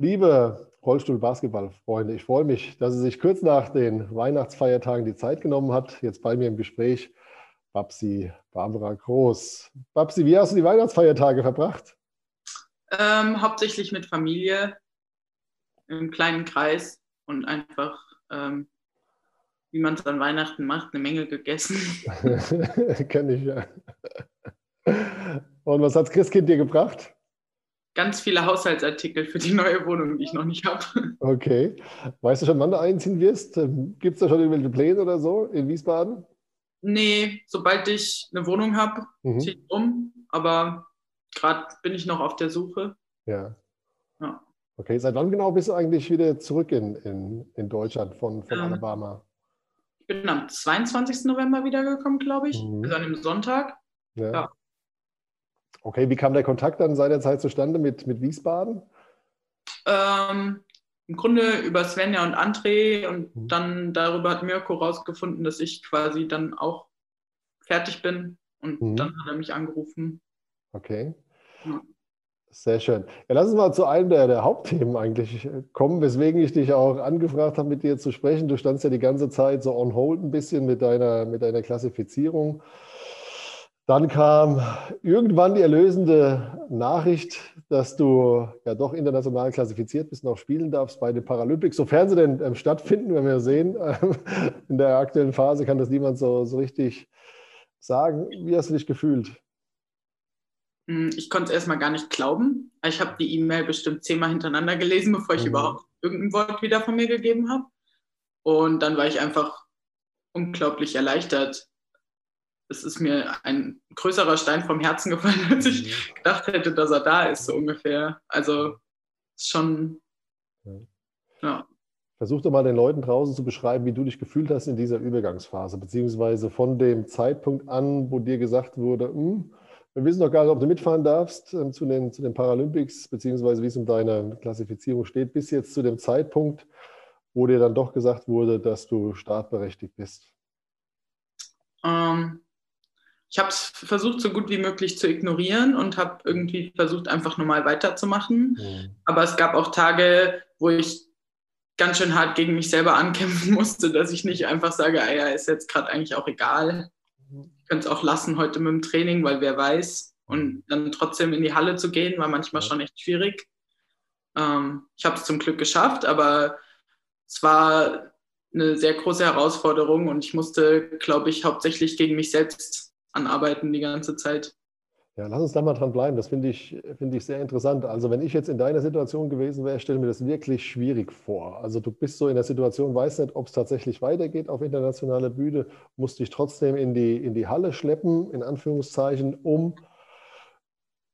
Liebe Rollstuhl-Basketball-Freunde, ich freue mich, dass Sie sich kurz nach den Weihnachtsfeiertagen die Zeit genommen hat. Jetzt bei mir im Gespräch Babsi Barbara Groß. Babsi, wie hast du die Weihnachtsfeiertage verbracht? Ähm, hauptsächlich mit Familie im kleinen Kreis und einfach, ähm, wie man es an Weihnachten macht, eine Menge gegessen. Kenn ich ja. Und was hat das Christkind dir gebracht? Ganz viele Haushaltsartikel für die neue Wohnung, die ich noch nicht habe. Okay. Weißt du schon, wann du einziehen wirst? Gibt es da schon irgendwelche Pläne oder so in Wiesbaden? Nee, sobald ich eine Wohnung habe, mhm. ziehe ich um. Aber gerade bin ich noch auf der Suche. Ja. ja. Okay, seit wann genau bist du eigentlich wieder zurück in, in, in Deutschland von, von ähm, Alabama? Ich bin am 22. November wiedergekommen, glaube ich. Mhm. Also an dem Sonntag. Ja. ja. Okay, wie kam der Kontakt dann seit der Zeit zustande mit, mit Wiesbaden? Ähm, Im Grunde über Svenja und André und mhm. dann darüber hat Mirko rausgefunden, dass ich quasi dann auch fertig bin und mhm. dann hat er mich angerufen. Okay. Ja. Sehr schön. Ja, lass uns mal zu einem der, der, Hauptthemen eigentlich kommen, weswegen ich dich auch angefragt habe, mit dir zu sprechen. Du standst ja die ganze Zeit so on hold ein bisschen mit deiner, mit deiner Klassifizierung. Dann kam irgendwann die erlösende Nachricht, dass du ja doch international klassifiziert bist und auch spielen darfst bei den Paralympics, sofern sie denn ähm, stattfinden, wenn wir sehen. Ähm, in der aktuellen Phase kann das niemand so, so richtig sagen. Wie hast du dich gefühlt? Hm, ich konnte es erstmal gar nicht glauben. Ich habe die E-Mail bestimmt zehnmal hintereinander gelesen, bevor ich mhm. überhaupt irgendein Wort wieder von mir gegeben habe. Und dann war ich einfach unglaublich erleichtert. Es ist mir ein größerer Stein vom Herzen gefallen, als ich mhm. gedacht hätte, dass er da ist, so ungefähr. Also schon, ja. Versuch doch mal den Leuten draußen zu beschreiben, wie du dich gefühlt hast in dieser Übergangsphase, beziehungsweise von dem Zeitpunkt an, wo dir gesagt wurde, hm, wir wissen noch gar nicht, ob du mitfahren darfst äh, zu, den, zu den Paralympics, beziehungsweise wie es um deine Klassifizierung steht, bis jetzt zu dem Zeitpunkt, wo dir dann doch gesagt wurde, dass du startberechtigt bist? Ähm, ich habe es versucht, so gut wie möglich zu ignorieren und habe irgendwie versucht, einfach normal weiterzumachen. Mhm. Aber es gab auch Tage, wo ich ganz schön hart gegen mich selber ankämpfen musste, dass ich nicht einfach sage, ah ja, ist jetzt gerade eigentlich auch egal könnte es auch lassen heute mit dem Training, weil wer weiß. Und mhm. dann trotzdem in die Halle zu gehen, war manchmal schon echt schwierig. Ähm, ich habe es zum Glück geschafft, aber es war eine sehr große Herausforderung und ich musste, glaube ich, hauptsächlich gegen mich selbst anarbeiten die ganze Zeit. Ja, lass uns da mal dran bleiben. Das finde ich, find ich sehr interessant. Also, wenn ich jetzt in deiner Situation gewesen wäre, stelle mir das wirklich schwierig vor. Also, du bist so in der Situation, weißt nicht, ob es tatsächlich weitergeht auf internationaler Bühne, musst dich trotzdem in die, in die Halle schleppen, in Anführungszeichen, um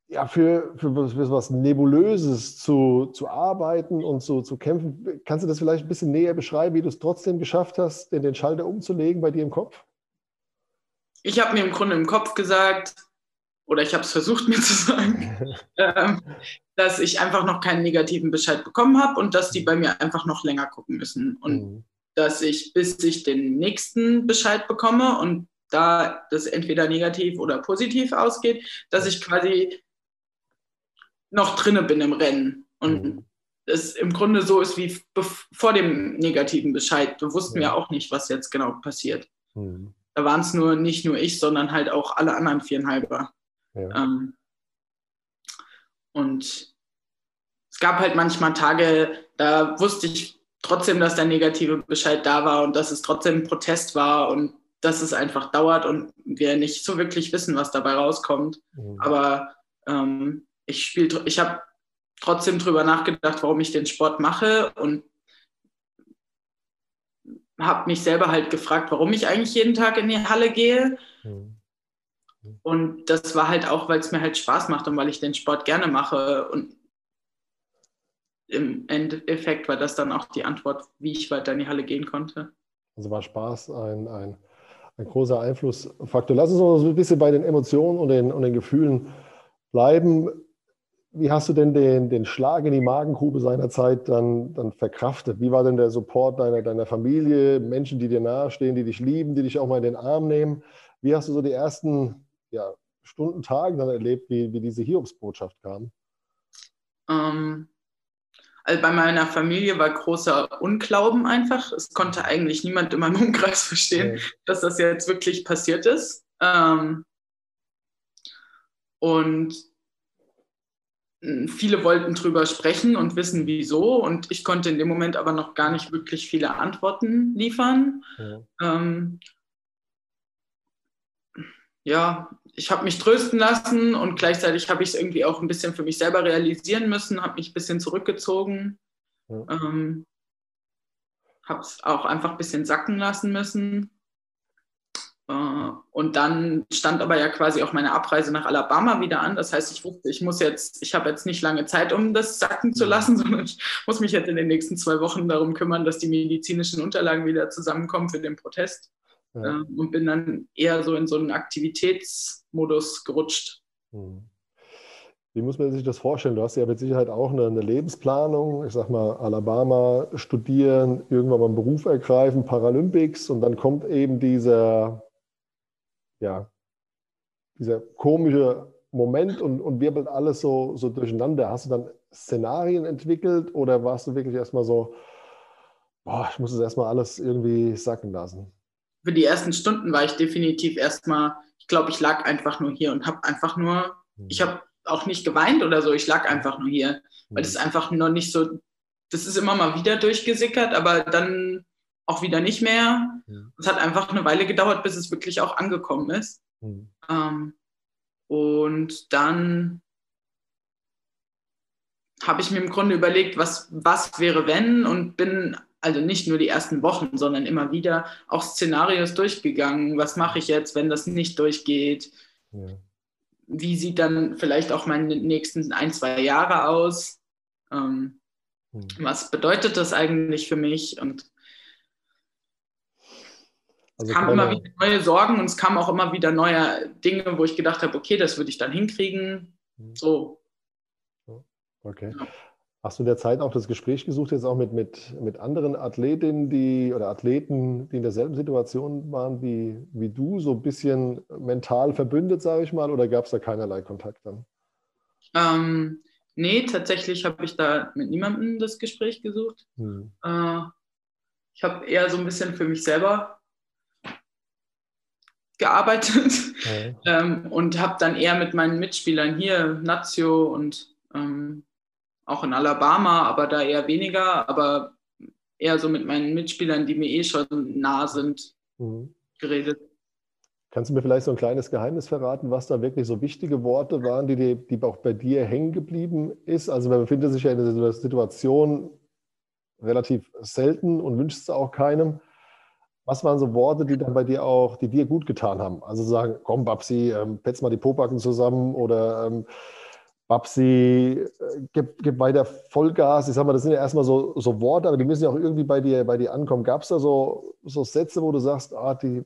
ja, für, für, für was Nebulöses zu, zu arbeiten und zu, zu kämpfen. Kannst du das vielleicht ein bisschen näher beschreiben, wie du es trotzdem geschafft hast, den, den Schalter umzulegen bei dir im Kopf? Ich habe mir im Grunde im Kopf gesagt, oder ich habe es versucht mir zu sagen, ähm, dass ich einfach noch keinen negativen Bescheid bekommen habe und dass die bei mir einfach noch länger gucken müssen. Und mhm. dass ich, bis ich den nächsten Bescheid bekomme und da das entweder negativ oder positiv ausgeht, dass ich quasi noch drinne bin im Rennen. Und mhm. es im Grunde so ist wie vor dem negativen Bescheid. Wir wussten ja, ja auch nicht, was jetzt genau passiert. Mhm. Da waren es nur nicht nur ich, sondern halt auch alle anderen viereinhalber. Ähm, und es gab halt manchmal Tage, da wusste ich trotzdem, dass der negative Bescheid da war und dass es trotzdem ein Protest war und dass es einfach dauert und wir nicht so wirklich wissen, was dabei rauskommt. Mhm. Aber ähm, ich spiele, ich habe trotzdem drüber nachgedacht, warum ich den Sport mache und habe mich selber halt gefragt, warum ich eigentlich jeden Tag in die Halle gehe. Mhm. Und das war halt auch, weil es mir halt Spaß macht und weil ich den Sport gerne mache. Und im Endeffekt war das dann auch die Antwort, wie ich weiter in die Halle gehen konnte. Also war Spaß ein, ein, ein großer Einflussfaktor. Lass uns noch so ein bisschen bei den Emotionen und den, und den Gefühlen bleiben. Wie hast du denn den, den Schlag in die Magengrube seinerzeit dann, dann verkraftet? Wie war denn der Support deiner, deiner Familie, Menschen, die dir nahestehen, die dich lieben, die dich auch mal in den Arm nehmen? Wie hast du so die ersten ja, Stunden, Tagen dann erlebt, wie, wie diese Hiobsbotschaft kam? Ähm, Also bei meiner Familie war großer Unglauben einfach. Es konnte eigentlich niemand in meinem Umkreis verstehen, ja. dass das jetzt wirklich passiert ist. Ähm, und viele wollten drüber sprechen und wissen, wieso. Und ich konnte in dem Moment aber noch gar nicht wirklich viele Antworten liefern. Ja, ähm, ja ich habe mich trösten lassen und gleichzeitig habe ich es irgendwie auch ein bisschen für mich selber realisieren müssen, habe mich ein bisschen zurückgezogen, ja. ähm, habe es auch einfach ein bisschen sacken lassen müssen. Äh, und dann stand aber ja quasi auch meine Abreise nach Alabama wieder an. Das heißt, ich wusste, ich muss jetzt, ich habe jetzt nicht lange Zeit, um das sacken zu lassen, sondern ich muss mich jetzt in den nächsten zwei Wochen darum kümmern, dass die medizinischen Unterlagen wieder zusammenkommen für den Protest. Ja. Äh, und bin dann eher so in so einen Aktivitätsmodus gerutscht. Hm. Wie muss man sich das vorstellen? Du hast ja mit Sicherheit auch eine, eine, Lebensplanung. Ich sag mal, Alabama studieren, irgendwann mal einen Beruf ergreifen, Paralympics und dann kommt eben dieser, ja, dieser komische Moment und, und wirbelt alles so, so durcheinander. Hast du dann Szenarien entwickelt oder warst du wirklich erstmal so, boah, ich muss es erstmal alles irgendwie sacken lassen? für die ersten Stunden war ich definitiv erstmal, ich glaube, ich lag einfach nur hier und habe einfach nur, mhm. ich habe auch nicht geweint oder so, ich lag einfach nur hier, weil das einfach noch nicht so, das ist immer mal wieder durchgesickert, aber dann auch wieder nicht mehr. Es hat einfach eine Weile gedauert, bis es wirklich auch angekommen ist. Mhm. Ähm, und dann habe ich mir im Grunde überlegt, was, was wäre, wenn und bin also nicht nur die ersten Wochen, sondern immer wieder auch Szenarios durchgegangen. Was mache ich jetzt, wenn das nicht durchgeht? Ja. Wie sieht dann vielleicht auch meine nächsten ein, zwei Jahre aus? Ähm, hm. Was bedeutet das eigentlich für mich? Und also es kamen immer wieder neue Sorgen und es kamen auch immer wieder neue Dinge, wo ich gedacht habe, okay, das würde ich dann hinkriegen. Hm. So. Okay. Ja. Hast du in der Zeit auch das Gespräch gesucht, jetzt auch mit, mit, mit anderen Athletinnen, die oder Athleten, die in derselben Situation waren wie, wie du, so ein bisschen mental verbündet, sage ich mal, oder gab es da keinerlei Kontakt dann? Ähm, nee, tatsächlich habe ich da mit niemandem das Gespräch gesucht. Hm. Äh, ich habe eher so ein bisschen für mich selber gearbeitet ja. ähm, und habe dann eher mit meinen Mitspielern hier, Nazio und ähm, auch in Alabama, aber da eher weniger, aber eher so mit meinen Mitspielern, die mir eh schon nah sind, mhm. geredet. Kannst du mir vielleicht so ein kleines Geheimnis verraten, was da wirklich so wichtige Worte waren, die, die, die auch bei dir hängen geblieben ist? Also man befindet sich ja in dieser Situation relativ selten und wünscht es auch keinem. Was waren so Worte, die dann bei dir auch, die dir gut getan haben? Also sagen, komm Babsi, ähm, petz mal die Popacken zusammen oder ähm, Babsi, äh, gib, gib weiter Vollgas. Ich sag mal, das sind ja erstmal so, so Worte, aber die müssen ja auch irgendwie bei dir, bei dir ankommen. Gab es da so, so Sätze, wo du sagst, ah, die,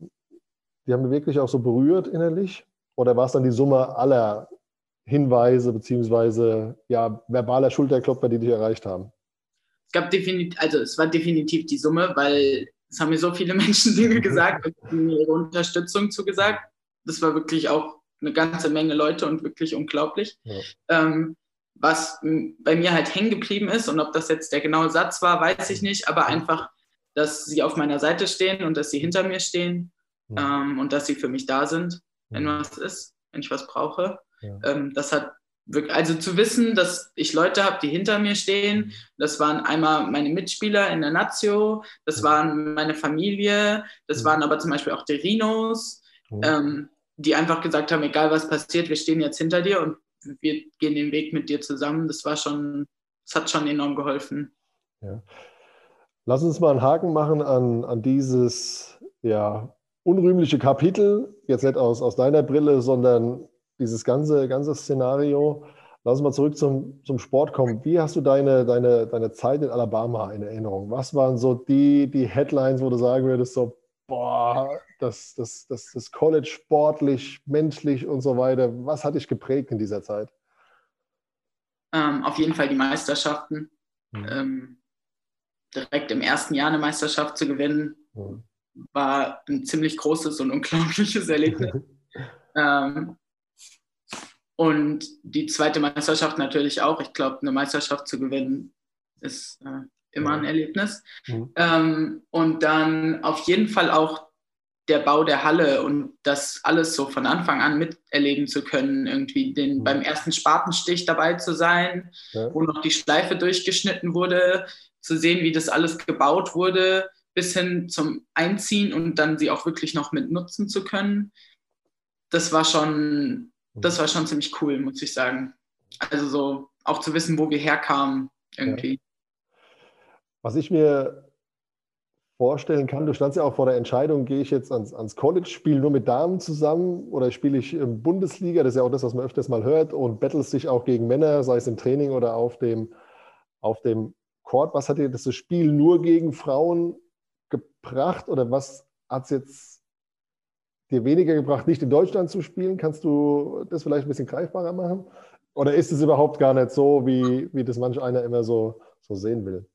die haben mich wirklich auch so berührt innerlich? Oder war es dann die Summe aller Hinweise beziehungsweise ja, verbaler Schulterklopfer, die dich erreicht haben? Es gab definitiv, also es war definitiv die Summe, weil es haben mir so viele Menschen Dinge gesagt und mir ihre Unterstützung zugesagt. Das war wirklich auch eine ganze Menge Leute und wirklich unglaublich. Ja. Ähm, was bei mir halt hängen geblieben ist und ob das jetzt der genaue Satz war, weiß ich nicht, aber einfach, dass sie auf meiner Seite stehen und dass sie hinter mir stehen ja. ähm, und dass sie für mich da sind, wenn ja. was ist, wenn ich was brauche. Ähm, das hat also zu wissen, dass ich Leute habe, die hinter mir stehen, das waren einmal meine Mitspieler in der Nazio, das waren meine Familie, das waren aber zum Beispiel auch die Rhinos. Ähm, die einfach gesagt haben, egal was passiert, wir stehen jetzt hinter dir und wir gehen den Weg mit dir zusammen. Das war schon, das hat schon enorm geholfen. Ja. Lass uns mal einen Haken machen an, an dieses ja, unrühmliche Kapitel, jetzt nicht aus, aus deiner Brille, sondern dieses ganze, ganze Szenario. Lass uns mal zurück zum, zum Sport kommen. Wie hast du deine, deine, deine Zeit in Alabama in Erinnerung? Was waren so die, die Headlines, wo du sagen würdest, so, boah, das, das, das, das College sportlich, menschlich und so weiter, was hat dich geprägt in dieser Zeit? Ähm, auf jeden Fall die Meisterschaften. Mhm. Ähm, direkt im ersten Jahr eine Meisterschaft zu gewinnen, mhm. war ein ziemlich großes und unglaubliches Erlebnis. ähm, und die zweite Meisterschaft natürlich auch. Ich glaube, eine Meisterschaft zu gewinnen ist äh, immer ein Erlebnis. Mhm. Ähm, und dann auf jeden Fall auch der Bau der Halle und das alles so von Anfang an miterleben zu können, irgendwie den, mhm. beim ersten Spatenstich dabei zu sein, ja. wo noch die Schleife durchgeschnitten wurde, zu sehen, wie das alles gebaut wurde, bis hin zum Einziehen und dann sie auch wirklich noch mit nutzen zu können. Das war schon, das war schon ziemlich cool, muss ich sagen. Also so auch zu wissen, wo wir herkamen irgendwie. Ja. Was ich mir vorstellen kann, du standst ja auch vor der Entscheidung, gehe ich jetzt ans, ans College, spiele nur mit Damen zusammen oder spiele ich im Bundesliga, das ist ja auch das, was man öfters mal hört, und battlest dich auch gegen Männer, sei es im Training oder auf dem, auf dem Court. Was hat dir das Spiel nur gegen Frauen gebracht oder was hat es jetzt dir weniger gebracht, nicht in Deutschland zu spielen? Kannst du das vielleicht ein bisschen greifbarer machen? Oder ist es überhaupt gar nicht so, wie, wie das manch einer immer so, so sehen will?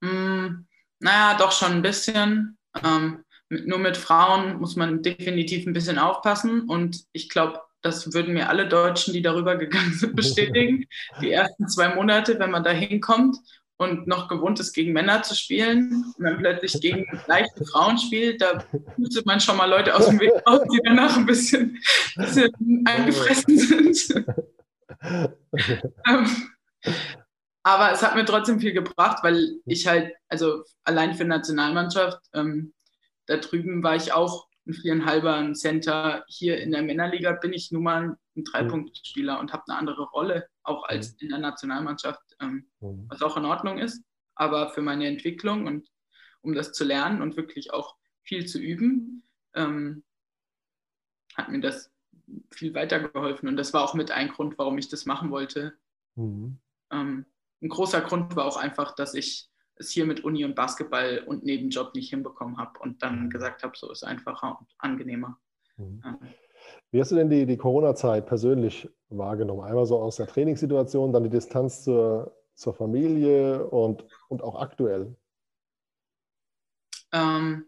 Mm, naja, doch schon ein bisschen. Ähm, mit, nur mit Frauen muss man definitiv ein bisschen aufpassen. Und ich glaube, das würden mir alle Deutschen, die darüber gegangen sind, bestätigen. Die ersten zwei Monate, wenn man da hinkommt und noch gewohnt ist, gegen Männer zu spielen und dann plötzlich gegen leichte Frauen spielt, da müsste man schon mal Leute aus dem Weg raus, die danach ein bisschen, bisschen eingefressen sind. ähm, aber es hat mir trotzdem viel gebracht, weil ich halt, also allein für Nationalmannschaft, ähm, da drüben war ich auch ein viereinhalber, ein Center. Hier in der Männerliga bin ich nun mal ein Dreipunktspieler und habe eine andere Rolle, auch als in der Nationalmannschaft, ähm, was auch in Ordnung ist. Aber für meine Entwicklung und um das zu lernen und wirklich auch viel zu üben, ähm, hat mir das viel weitergeholfen. Und das war auch mit ein Grund, warum ich das machen wollte. Mhm. Ähm, ein großer Grund war auch einfach, dass ich es hier mit Uni und Basketball und Nebenjob nicht hinbekommen habe und dann mhm. gesagt habe, so ist einfacher und angenehmer. Mhm. Wie hast du denn die, die Corona-Zeit persönlich wahrgenommen? Einmal so aus der Trainingssituation, dann die Distanz zur, zur Familie und, und auch aktuell? Ähm,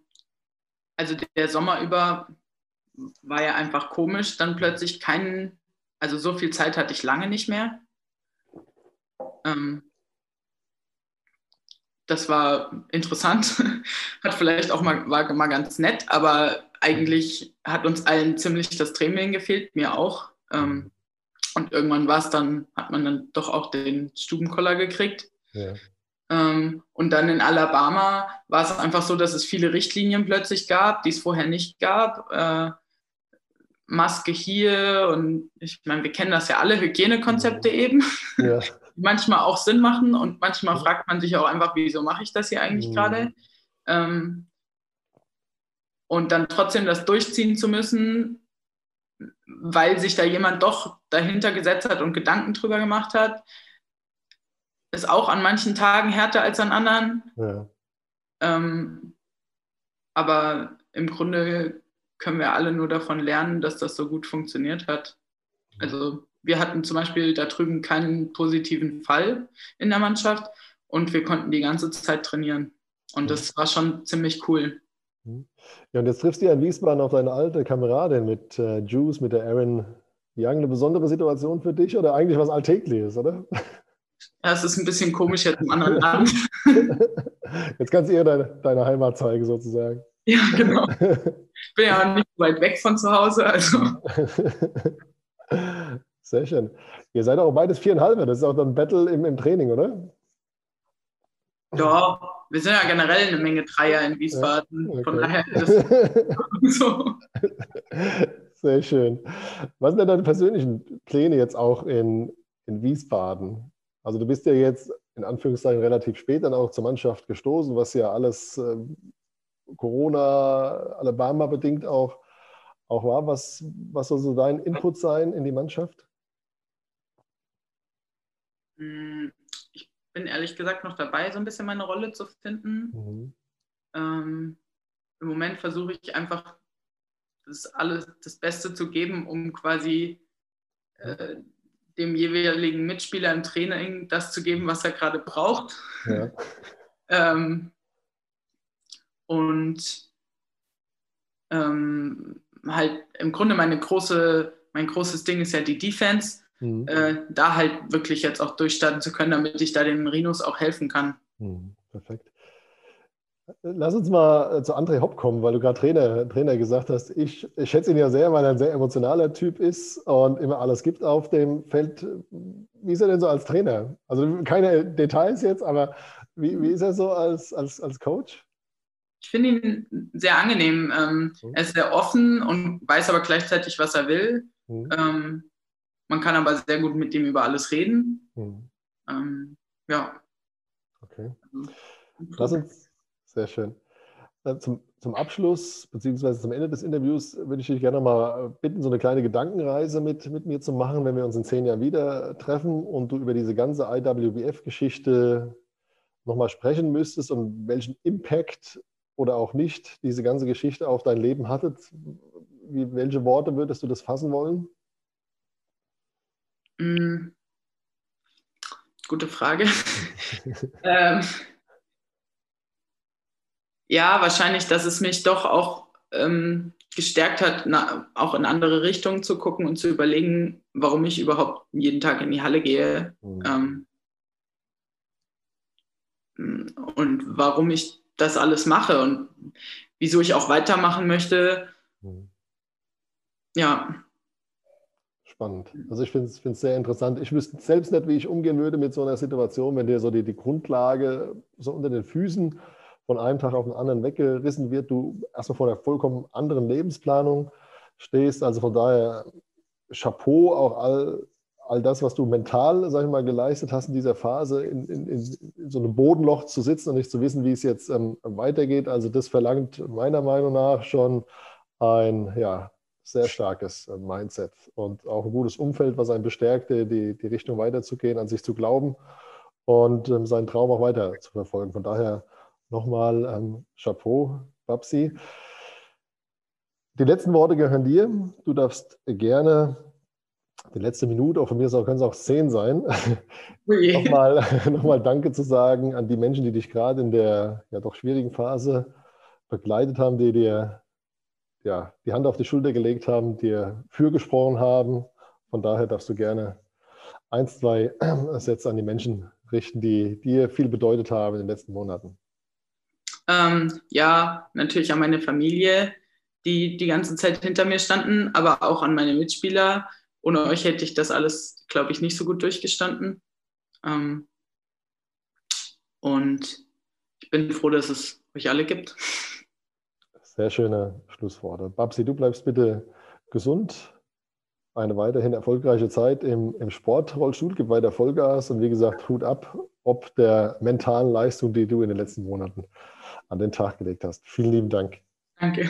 also der Sommer über war ja einfach komisch, dann plötzlich keinen, also so viel Zeit hatte ich lange nicht mehr. Ähm, das war interessant, hat vielleicht auch mal, war mal ganz nett, aber eigentlich hat uns allen ziemlich das Training gefehlt, mir auch. Ähm, und irgendwann war es dann, hat man dann doch auch den Stubenkoller gekriegt. Ja. Ähm, und dann in Alabama war es einfach so, dass es viele Richtlinien plötzlich gab, die es vorher nicht gab. Äh, Maske hier und ich meine, wir kennen das ja alle, Hygienekonzepte eben. Ja. manchmal auch Sinn machen und manchmal fragt man sich auch einfach, wieso mache ich das hier eigentlich mhm. gerade? Ähm, und dann trotzdem das durchziehen zu müssen, weil sich da jemand doch dahinter gesetzt hat und Gedanken drüber gemacht hat, ist auch an manchen Tagen härter als an anderen. Ja. Ähm, aber im Grunde können wir alle nur davon lernen, dass das so gut funktioniert hat. Also wir hatten zum Beispiel da drüben keinen positiven Fall in der Mannschaft und wir konnten die ganze Zeit trainieren. Und das war schon ziemlich cool. Ja, und jetzt triffst du ja in Wiesbaden auf deine alte Kameradin mit äh, Juice, mit der Erin Young. Eine besondere Situation für dich oder eigentlich was Alltägliches, oder? Ja, es ist ein bisschen komisch jetzt im anderen Land. Jetzt kannst du ihr deine, deine Heimat zeigen, sozusagen. Ja, genau. Ich bin ja nicht weit weg von zu Hause, also. Sehr schön. Ihr seid auch beides viereinhalb, das ist auch dann Battle im, im Training, oder? Ja, wir sind ja generell eine Menge Dreier in Wiesbaden. Okay. Von daher ist so. Sehr schön. Was sind denn deine persönlichen Pläne jetzt auch in, in Wiesbaden? Also du bist ja jetzt in Anführungszeichen relativ spät dann auch zur Mannschaft gestoßen, was ja alles äh, Corona, Alabama bedingt auch, auch war. Was, was soll so dein Input sein in die Mannschaft? Ich bin ehrlich gesagt noch dabei, so ein bisschen meine Rolle zu finden. Mhm. Ähm, Im Moment versuche ich einfach das alles das Beste zu geben, um quasi äh, dem jeweiligen Mitspieler im Training das zu geben, was er gerade braucht. Ja. ähm, und ähm, halt im Grunde meine große, mein großes Ding ist ja die Defense mhm. äh, da halt wirklich jetzt auch durchstarten zu können, damit ich da den Rinos auch helfen kann. Mhm. Perfekt. Lass uns mal zu André Hopp kommen, weil du gerade Trainer, Trainer gesagt hast. Ich, ich schätze ihn ja sehr, weil er ein sehr emotionaler Typ ist und immer alles gibt auf dem Feld. Wie ist er denn so als Trainer? Also keine Details jetzt, aber wie, wie ist er so als, als, als Coach? Ich finde ihn sehr angenehm. Ähm, mhm. Er ist sehr offen und weiß aber gleichzeitig, was er will. Mhm. Ähm, man kann aber sehr gut mit ihm über alles reden. Mhm. Ähm, ja. Okay. Also, Lass uns, sehr schön. Äh, zum, zum Abschluss, beziehungsweise zum Ende des Interviews, würde ich dich gerne mal bitten, so eine kleine Gedankenreise mit, mit mir zu machen, wenn wir uns in zehn Jahren wieder treffen und du über diese ganze IWBF-Geschichte nochmal sprechen müsstest und welchen Impact oder auch nicht diese ganze Geschichte auf dein Leben hattet. Wie, welche Worte würdest du das fassen wollen? Mm. Gute Frage. ähm, ja, wahrscheinlich, dass es mich doch auch ähm, gestärkt hat, na, auch in andere Richtungen zu gucken und zu überlegen, warum ich überhaupt jeden Tag in die Halle gehe mhm. ähm, und warum ich das alles mache und wieso ich auch weitermachen möchte. Mhm. Ja. Spannend. Also ich finde es sehr interessant. Ich wüsste selbst nicht, wie ich umgehen würde mit so einer Situation, wenn dir so die, die Grundlage so unter den Füßen von einem Tag auf den anderen weggerissen wird, du erstmal vor einer vollkommen anderen Lebensplanung stehst. Also von daher Chapeau auch all, all das, was du mental, sag ich mal, geleistet hast in dieser Phase, in, in, in so einem Bodenloch zu sitzen und nicht zu wissen, wie es jetzt ähm, weitergeht. Also das verlangt meiner Meinung nach schon ein ja, sehr starkes äh, Mindset und auch ein gutes Umfeld, was einen bestärkt, die, die Richtung weiterzugehen, an sich zu glauben und ähm, seinen Traum auch weiter zu verfolgen. Von daher Nochmal ähm, Chapeau, Babsi. Die letzten Worte gehören dir. Du darfst gerne die letzte Minute, auch von mir können es auch zehn sein, oh nochmal, nochmal Danke zu sagen an die Menschen, die dich gerade in der ja doch schwierigen Phase begleitet haben, die dir ja, die Hand auf die Schulter gelegt haben, dir für gesprochen haben. Von daher darfst du gerne ein, zwei Sätze an die Menschen richten, die dir viel bedeutet haben in den letzten Monaten. Ähm, ja, natürlich an meine Familie, die die ganze Zeit hinter mir standen, aber auch an meine Mitspieler. Ohne euch hätte ich das alles, glaube ich, nicht so gut durchgestanden. Ähm, und ich bin froh, dass es euch alle gibt. Sehr schöne Schlussworte. Babsi, du bleibst bitte gesund. Eine weiterhin erfolgreiche Zeit im, im Sportrollstuhl. Gib weiter Vollgas und wie gesagt, Hut ab, ob der mentalen Leistung, die du in den letzten Monaten an den Tag gelegt hast. Vielen lieben Dank. Danke.